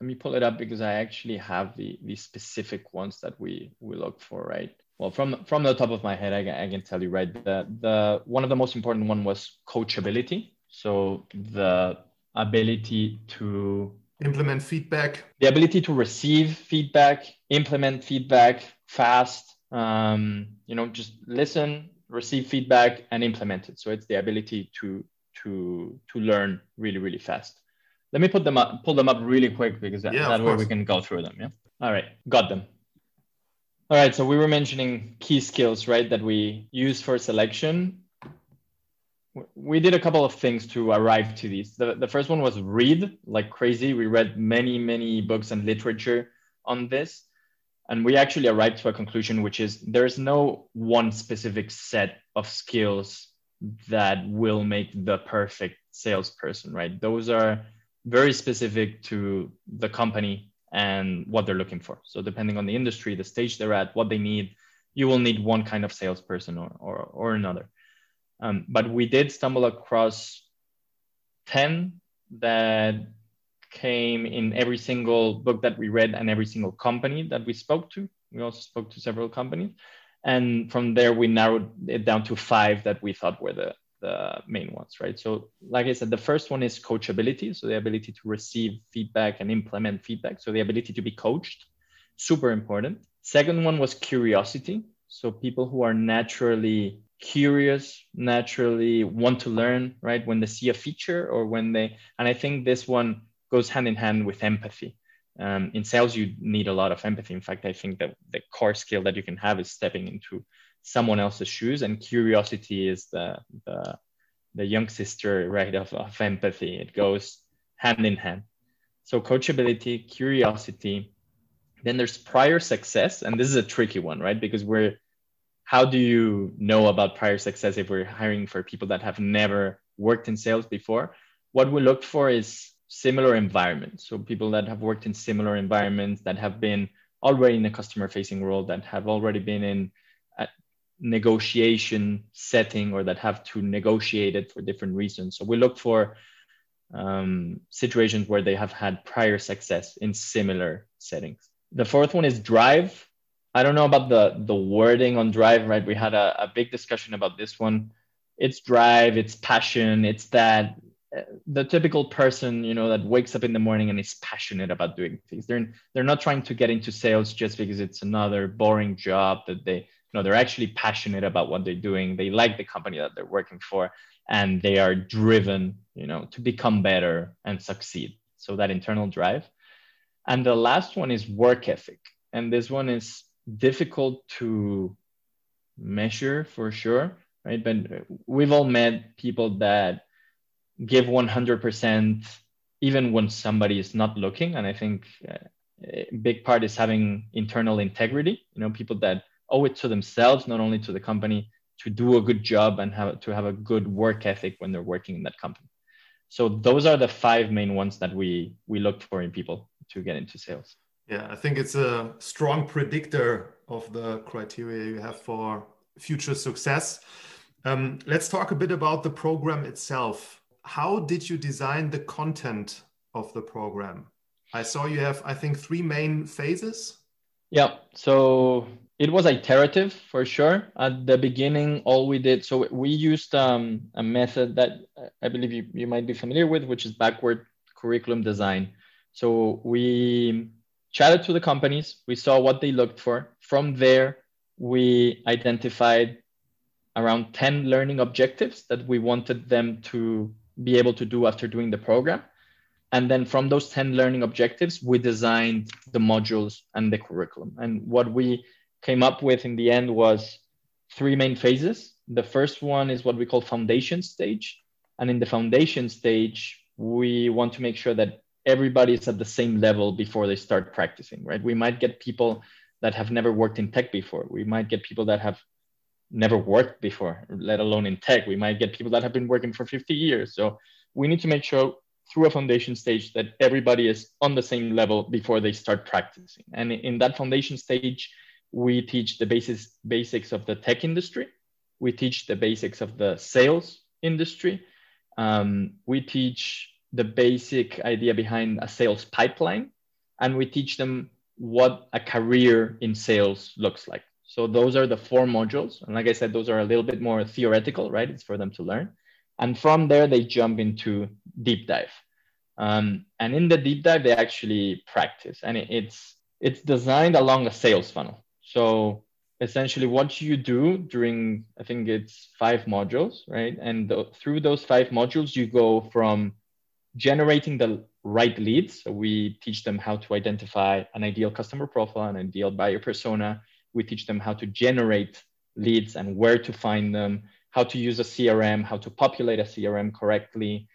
let me pull it up because I actually have the the specific ones that we we look for, right? Well, from from the top of my head, I, I can tell you, right? The the one of the most important one was coachability. So the ability to
implement feedback,
the ability to receive feedback, implement feedback fast. Um, you know, just listen, receive feedback and implement it. So it's the ability to to to learn really really fast. Let me put them up, pull them up really quick because that, yeah, that way we can go through them. Yeah. All right, got them. All right, so we were mentioning key skills, right, that we use for selection. We did a couple of things to arrive to these. The, the first one was read like crazy. We read many, many books and literature on this and we actually arrived to a conclusion which is there's no one specific set of skills that will make the perfect salesperson right those are very specific to the company and what they're looking for so depending on the industry the stage they're at what they need you will need one kind of salesperson or, or, or another um, but we did stumble across 10 that came in every single book that we read and every single company that we spoke to. We also spoke to several companies. And from there, we narrowed it down to five that we thought were the, the main ones, right? So, like I said, the first one is coachability. So, the ability to receive feedback and implement feedback. So, the ability to be coached, super important. Second one was curiosity. So, people who are naturally curious, naturally want to learn, right? When they see a feature or when they, and I think this one goes hand in hand with empathy. Um, in sales, you need a lot of empathy. In fact, I think that the core skill that you can have is stepping into someone else's shoes, and curiosity is the the, the young sister, right, of, of empathy. It goes hand in hand. So coachability, curiosity. Then there's prior success, and this is a tricky one, right? Because we're how do you know about prior success if we're hiring for people that have never worked in sales before? What we look for is similar environments. So people that have worked in similar environments that have been already in a customer facing role, that have already been in a negotiation setting or that have to negotiate it for different reasons. So we look for um, situations where they have had prior success in similar settings. The fourth one is drive. I don't know about the the wording on drive, right? We had a, a big discussion about this one. It's drive, it's passion, it's that eh, the typical person you know that wakes up in the morning and is passionate about doing things. They're they're not trying to get into sales just because it's another boring job that they you know they're actually passionate about what they're doing. They like the company that they're working for and they are driven you know to become better and succeed. So that internal drive. And the last one is work ethic. And this one is difficult to measure for sure right? But we've all met people that give 100% even when somebody is not looking. And i think uh, a big part is having internal integrity you know people that owe it to themselves not only to the company to do a good job and have to have a good work ethic when they're working in that company. So those are the five main ones that we we look for in people to get into sales.
Yeah, I think it's a strong predictor of the criteria you have for future success. Um, let's talk a bit about the program itself. How did you design the content of the program? I saw you have, I think, three main phases.
Yeah, so it was iterative for sure. At the beginning, all we did, so we used um, a method that I believe you, you might be familiar with, which is backward curriculum design. So we chatted to the companies, we saw what they looked for. From there, we identified around 10 learning objectives that we wanted them to be able to do after doing the program. And then from those 10 learning objectives, we designed the modules and the curriculum. And what we came up with in the end was three main phases. The first one is what we call foundation stage. And in the foundation stage, we want to make sure that everybody is at the same level before they start practicing, right? We might get people that have never worked in tech before. We might get people that have never worked before, let alone in tech. We might get people that have been working for 50 years. So we need to make sure through a foundation stage that everybody is on the same level before they start practicing. And in that foundation stage, we teach the basis, basics of the tech industry. We teach the basics of the sales industry. Um, we teach the basic idea behind a sales pipeline. And we teach them what a career in sales looks like. So those are the four modules. And like I said, those are a little bit more theoretical, right? It's for them to learn. And from there, they jump into deep dive. Um, and in the deep dive, they actually practice. And it's it's designed along a sales funnel. So essentially, what you do during I think it's five modules, right? And the, through those five modules, you go from generating the right leads. So we teach them how to identify an ideal customer profile, an ideal buyer persona. We teach them how to generate leads and where to find them how to use a CRM, how to populate a CRM correctly.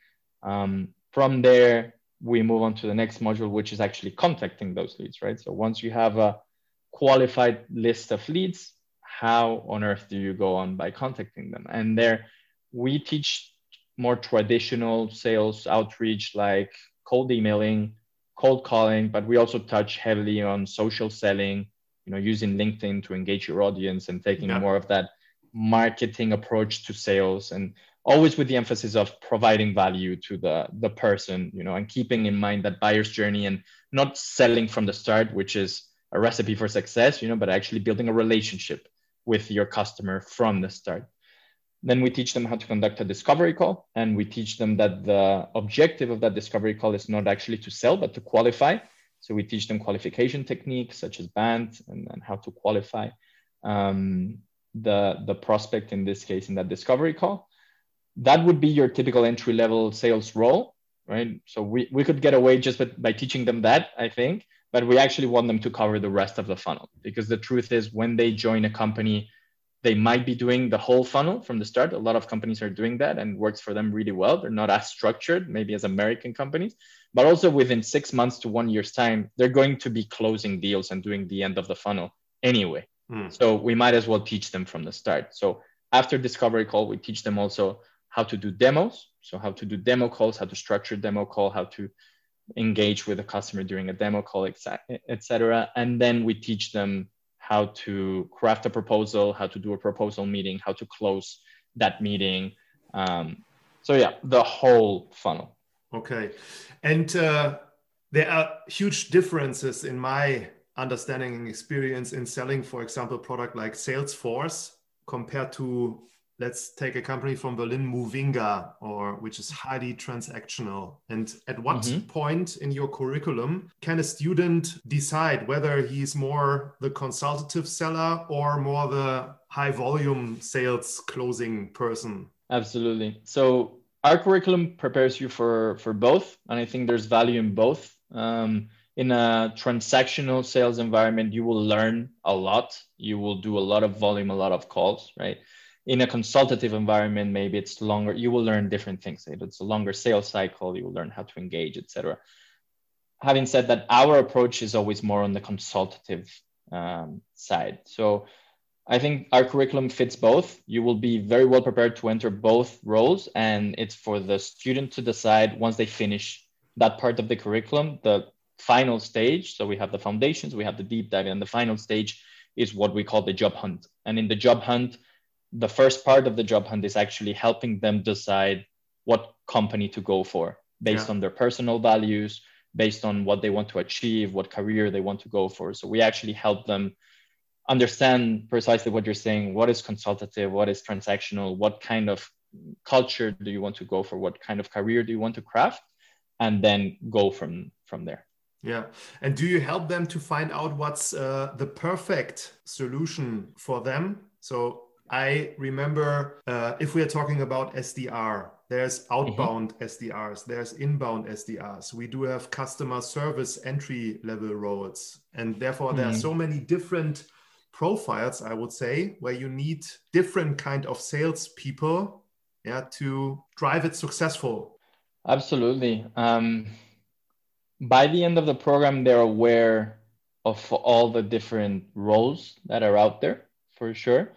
Um, from there, we move on to the next module, which is actually contacting those leads, right? So once you have a qualified list of leads, how on earth do you go on by contacting them? And there, we teach more traditional sales outreach like cold emailing, cold calling, but we also touch heavily on social selling, you know, using LinkedIn to engage your audience and taking yeah. more of that marketing approach to sales and always with the emphasis of providing value to the the person you know and keeping in mind that buyer's journey and not selling from the start which is a recipe for success you know but actually building a relationship with your customer from the start then we teach them how to conduct a discovery call and we teach them that the objective of that discovery call is not actually to sell but to qualify. So we teach them qualification techniques such as BANT and, and how to qualify um, the the prospect in this case in that discovery call. That would be your typical entry level sales role right? So we, we could get away just by, by teaching them that i think but we actually want them to cover the rest of the funnel because the truth is when they join a company they might be doing the whole funnel from the start a lot of companies are doing that and works for them really well they're not as structured maybe as american companies but also within six months to one year's time they're going to be closing deals and doing the end of the funnel anyway Mm. So we might as well teach them from the start. So after discovery call, we teach them also how to do demos. So how to do demo calls, how to structure demo call, how to engage with a customer during a demo call, etc. And then we teach them how to craft a proposal, how to do a proposal meeting, how to close that meeting. Um, so yeah, the whole funnel.
Okay, and uh, there are huge differences in my understanding and experience in selling, for example, product like Salesforce compared to let's take a company from Berlin, Movinga, or which is highly transactional. And at what mm-hmm. point in your curriculum can a student decide whether he's more the consultative seller or more the high volume sales closing person?
Absolutely. So our curriculum prepares you for for both, and I think there's value in both. Um, in a transactional sales environment, you will learn a lot. You will do a lot of volume, a lot of calls, right? In a consultative environment, maybe it's longer. You will learn different things. It's a longer sales cycle. You will learn how to engage, etc. Having said that, our approach is always more on the consultative um, side. So I think our curriculum fits both. You will be very well prepared to enter both roles, and it's for the student to decide once they finish that part of the curriculum, the final stage. So we have the foundations, we have the deep dive, and the final stage is what we call the job hunt. And in the job hunt, the first part of the job hunt is actually helping them decide what company to go for based yeah. on their personal values, based on what they want to achieve, what career they want to go for. So we actually help them understand precisely what you're saying what is consultative what is transactional what kind of culture do you want to go for what kind of career do you want to craft and then go from from there
yeah and do you help them to find out what's uh, the perfect solution for them so i remember uh, if we are talking about sdr there's mm-hmm. outbound mm-hmm. SDRs, there's inbound SDRs. We do have customer service entry level roles. And therefore, mm-hmm. there are mm-hmm. so many different profiles, I would say, where you need different kind of salespeople, yeah, to drive it successful.
Absolutely. Um, by the end of the program, they're aware of all the different roles that are out there, for sure.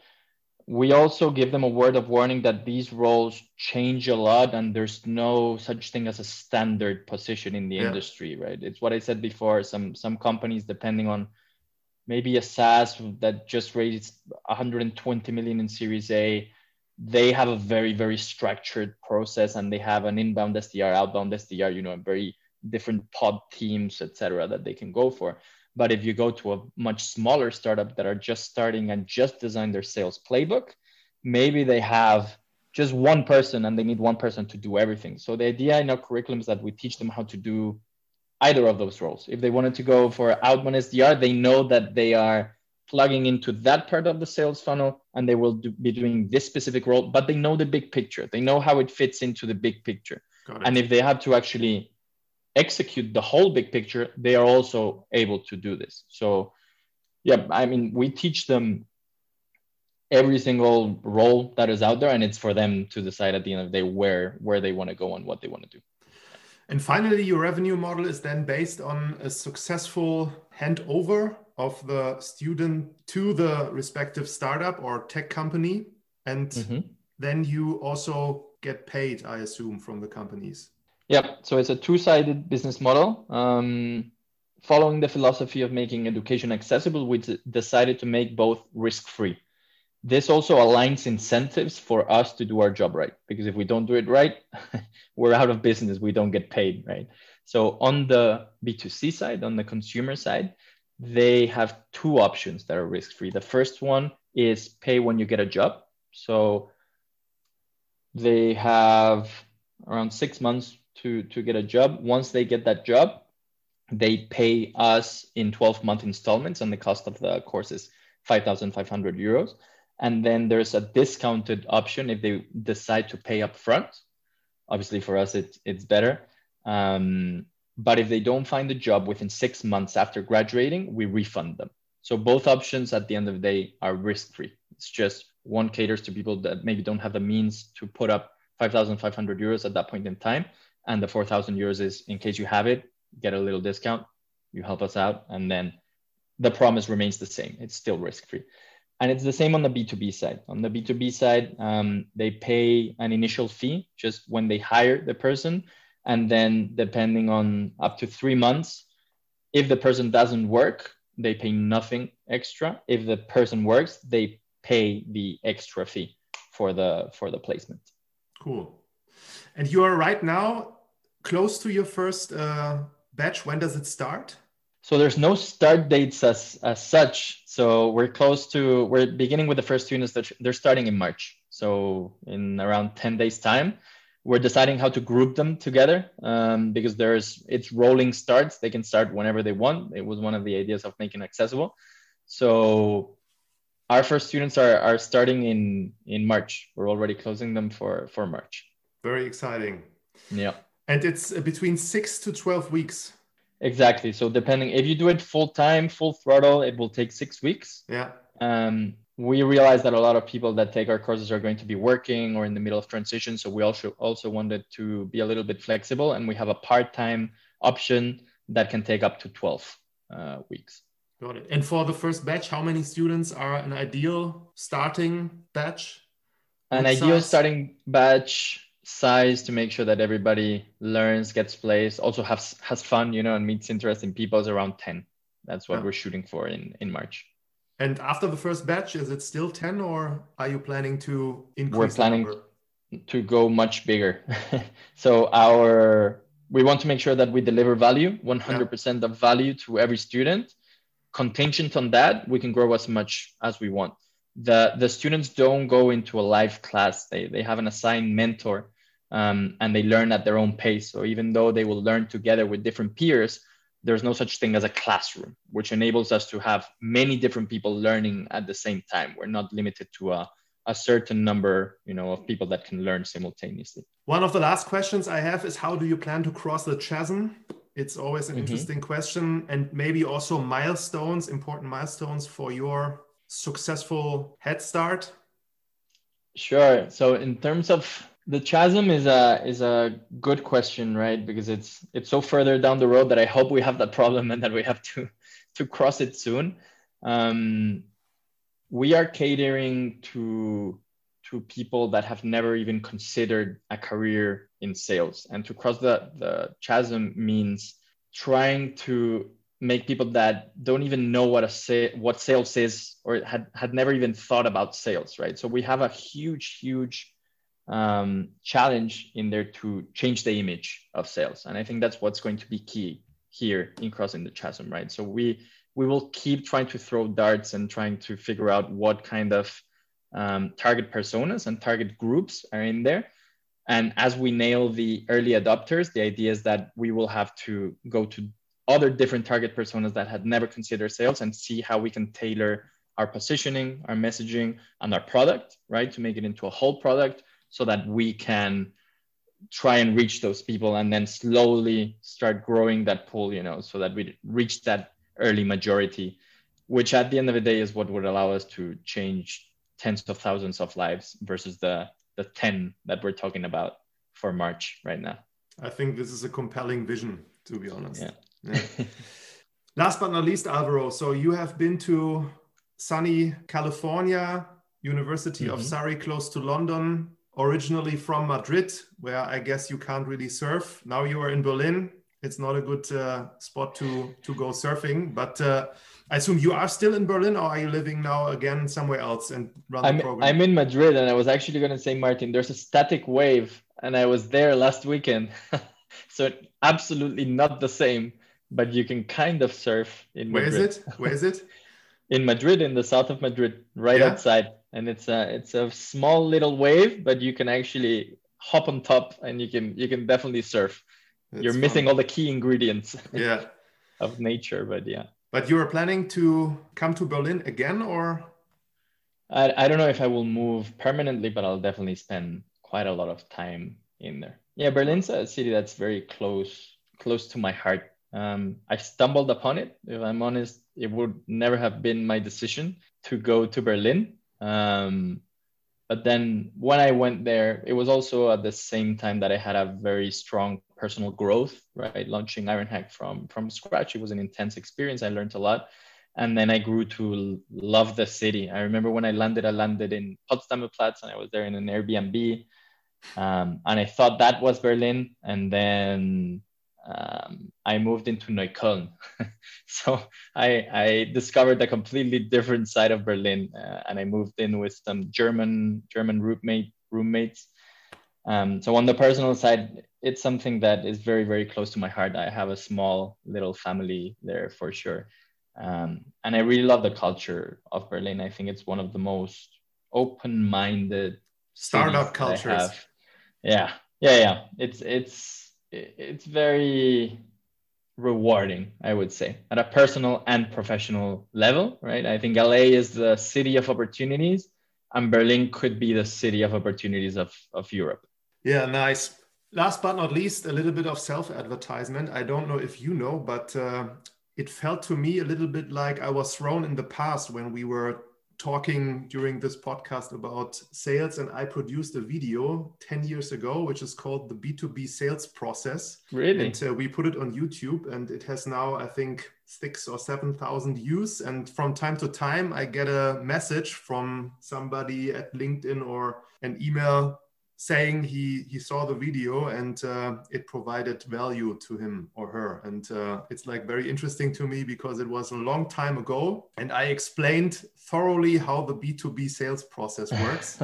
We also give them a word of warning that these roles change a lot, and there's no such thing as a standard position in the yeah. industry, right? It's what I said before. Some some companies, depending on maybe a SaaS that just raised 120 million in Series A, they have a very, very structured process and they have an inbound SDR, outbound SDR, you know, very different pod teams, etc., that they can go for. But if you go to a much smaller startup that are just starting and just design their sales playbook, maybe they have just one person and they need one person to do everything. So the idea in our curriculum is that we teach them how to do either of those roles. If they wanted to go for outbound SDR, they know that they are plugging into that part of the sales funnel and they will do, be doing this specific role, but they know the big picture. They know how it fits into the big picture. And if they have to actually execute the whole big picture, they are also able to do this. So, yeah, I mean, we teach them every single role that is out there, and it's for them to decide at the end of the day where where they want to go and what they want to do.
And finally, your revenue model is then based on a successful handover of the student to the respective startup or tech company. And mm-hmm. then you also get paid, I assume, from the companies.
Yeah, so it's a two sided business model. Um, following the philosophy of making education accessible, we decided to make both risk free this also aligns incentives for us to do our job right because if we don't do it right we're out of business. We don't get paid right? So on the b2c side on the consumer side they have two options that are risk free the first one is pay when you get a job. So they have around six months to to get a job once they get that job they pay us in 12 month installments and the cost of the course is 5500 euros and then there's a discounted option if they decide to pay up front. Obviously, for us, it, it's better. Um, but if they don't find a job within six months after graduating, we refund them. So both options at the end of the day are risk free. It's just one caters to people that maybe don't have the means to put up 5,500 euros at that point in time. And the 4,000 euros is in case you have it, get a little discount, you help us out. And then the promise remains the same. It's still risk free. And it's the same on the B2B side. On the B2B side, um, they pay an initial fee just when they hire the person. And then, depending on up to three months, if the person doesn't work, they pay nothing extra. If the person works, they pay the extra fee for the for the placement.
Cool. And you are right now close to your first uh, batch. When does it start?
So there's no start dates as as such. So we're close to we're beginning with the first students that they're starting in March. So in around 10 days time, we're deciding how to group them together um, because there's it's rolling starts. They can start whenever they want. It was one of the ideas of making accessible. So our first students are are starting in in March. We're already closing them for for March.
Very exciting.
Yeah.
And it's between six to 12 weeks
Exactly. So depending if you do it full time, full throttle, it will take six weeks.
Yeah.
Um, we realize that a lot of people that take our courses are going to be working or in the middle of transition. So we also also wanted to be a little bit flexible, and we have a part time option that can take up to twelve uh, weeks.
Got it. And for the first batch, how many students are an ideal starting batch?
An ideal size? starting batch size to make sure that everybody learns, gets plays, also has has fun, you know, and meets interesting people is around 10. That's what yeah. we're shooting for in, in March.
And after the first batch, is it still 10 or are you planning to increase?
We're planning to go much bigger. so our we want to make sure that we deliver value, 100% yeah. of value to every student. Contingent on that, we can grow as much as we want. The the students don't go into a live class. They they have an assigned mentor um, and they learn at their own pace. So even though they will learn together with different peers, there's no such thing as a classroom, which enables us to have many different people learning at the same time. We're not limited to a, a certain number, you know, of people that can learn simultaneously.
One of the last questions I have is how do you plan to cross the chasm? It's always an mm-hmm. interesting question, and maybe also milestones, important milestones for your successful head start.
Sure. So in terms of the chasm is a is a good question right? Because it's it's so further down the road that i hope we have that problem and that we have to to cross it soon. Um, we are catering to to people that have never even considered a career in sales. And to cross the the chasm means trying to make people that don't even know what a sa- what sales is or had had never even thought about sales right? So we have a huge huge um, challenge in there to change the image of sales. And I think that's what's going to be key here in crossing the chasm, right? So we we will keep trying to throw darts and trying to figure out what kind of um, target personas and target groups are in there. And as we nail the early adopters, the idea is that we will have to go to other different target personas that had never considered sales and see how we can tailor our positioning, our messaging, and our product, right, to make it into a whole product so that we can try and reach those people and then slowly start growing that pool you know so that we reach that early majority which at the end of the day is what would allow us to change tens of thousands of lives versus the the 10 that we're talking about for march right now
i think this is a compelling vision to be honest yeah, yeah. last but not least alvaro so you have been to sunny california university mm-hmm. of surrey close to london originally from Madrid, where I guess you can't really surf. Now you are in Berlin. It's not a good uh, spot to to go surfing, but uh, I assume you are still in Berlin, or are you living now again somewhere else and run
I'm,
the program?
I'm in Madrid, and I was actually going to say, Martin, there's a static wave, and I was there last weekend, so absolutely not the same. But you can kind of surf in
Where
Madrid.
Where is it? Where is it?
in Madrid, in the south of Madrid, right yeah. outside and it's a it's a small little wave, but you can actually hop on top and you can you can definitely surf. That's You're missing all the key ingredients.
Yeah.
of nature, but yeah.
But you are planning to come to Berlin again, or?
I I don't know if I will move permanently, but I'll definitely spend quite a lot of time in there. Yeah, Berlin's a city that's very close close to my heart. Um, I stumbled upon it. If I'm honest, it would never have been my decision to go to Berlin. Um, but then when I went there, it was also at the same time that I had a very strong personal growth, right? Launching Ironhack from from scratch. It was an intense experience. I learned a lot. And then I grew to love the city. I remember when I landed, I landed in Potsdamer Platz and I was there in an Airbnb. Um, and I thought that was Berlin. And then um, I moved into Neukölln. so I, I, discovered a completely different side of Berlin, uh, and I moved in with some German German roommate roommates. Um, so on the personal side, it's something that is very very close to my heart. I have a small little family there for sure, um, and I really love the culture of Berlin. I think it's one of the most open-minded
startup cultures.
Yeah, yeah, yeah. It's it's it's very rewarding, I would say, at a personal and professional level, right? I think LA is the city of opportunities, and Berlin could be the city of opportunities of, of Europe.
Yeah, nice. Last but not least, a little bit of self advertisement. I don't know if you know, but uh, it felt to me a little bit like I was thrown in the past when we were talking during this podcast about sales, and I produced a video 10 years ago, which is called the B2B sales process.
Really?
And uh, we put it on YouTube, and it has now, I think, six or 7,000 views. And from time to time, I get a message from somebody at LinkedIn or an email saying he he saw the video and uh, it provided value to him or her. And uh, it's like very interesting to me because it was a long time ago and i explained thoroughly how the b2b sales process works.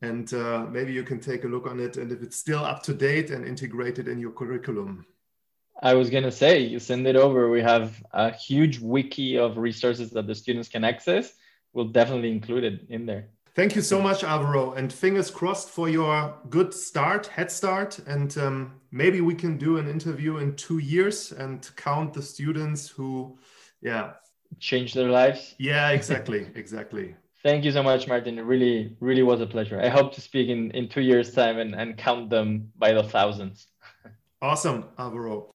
And uh, maybe you can take a look on it and if it's still up to date and integrated in your curriculum.
I was going to say you send it over. We have a huge wiki of resources that the students can access. We'll definitely include it in there
Thank you so much, Alvaro, and fingers crossed for your good start, head start. And um, maybe we can do an interview in two years and count the students who, yeah,
change their lives.
Yeah, exactly, exactly.
Thank you so much, Martin. It really, really was a pleasure. I hope to speak in, in two years' time and, and count them by the thousands.
awesome, Alvaro.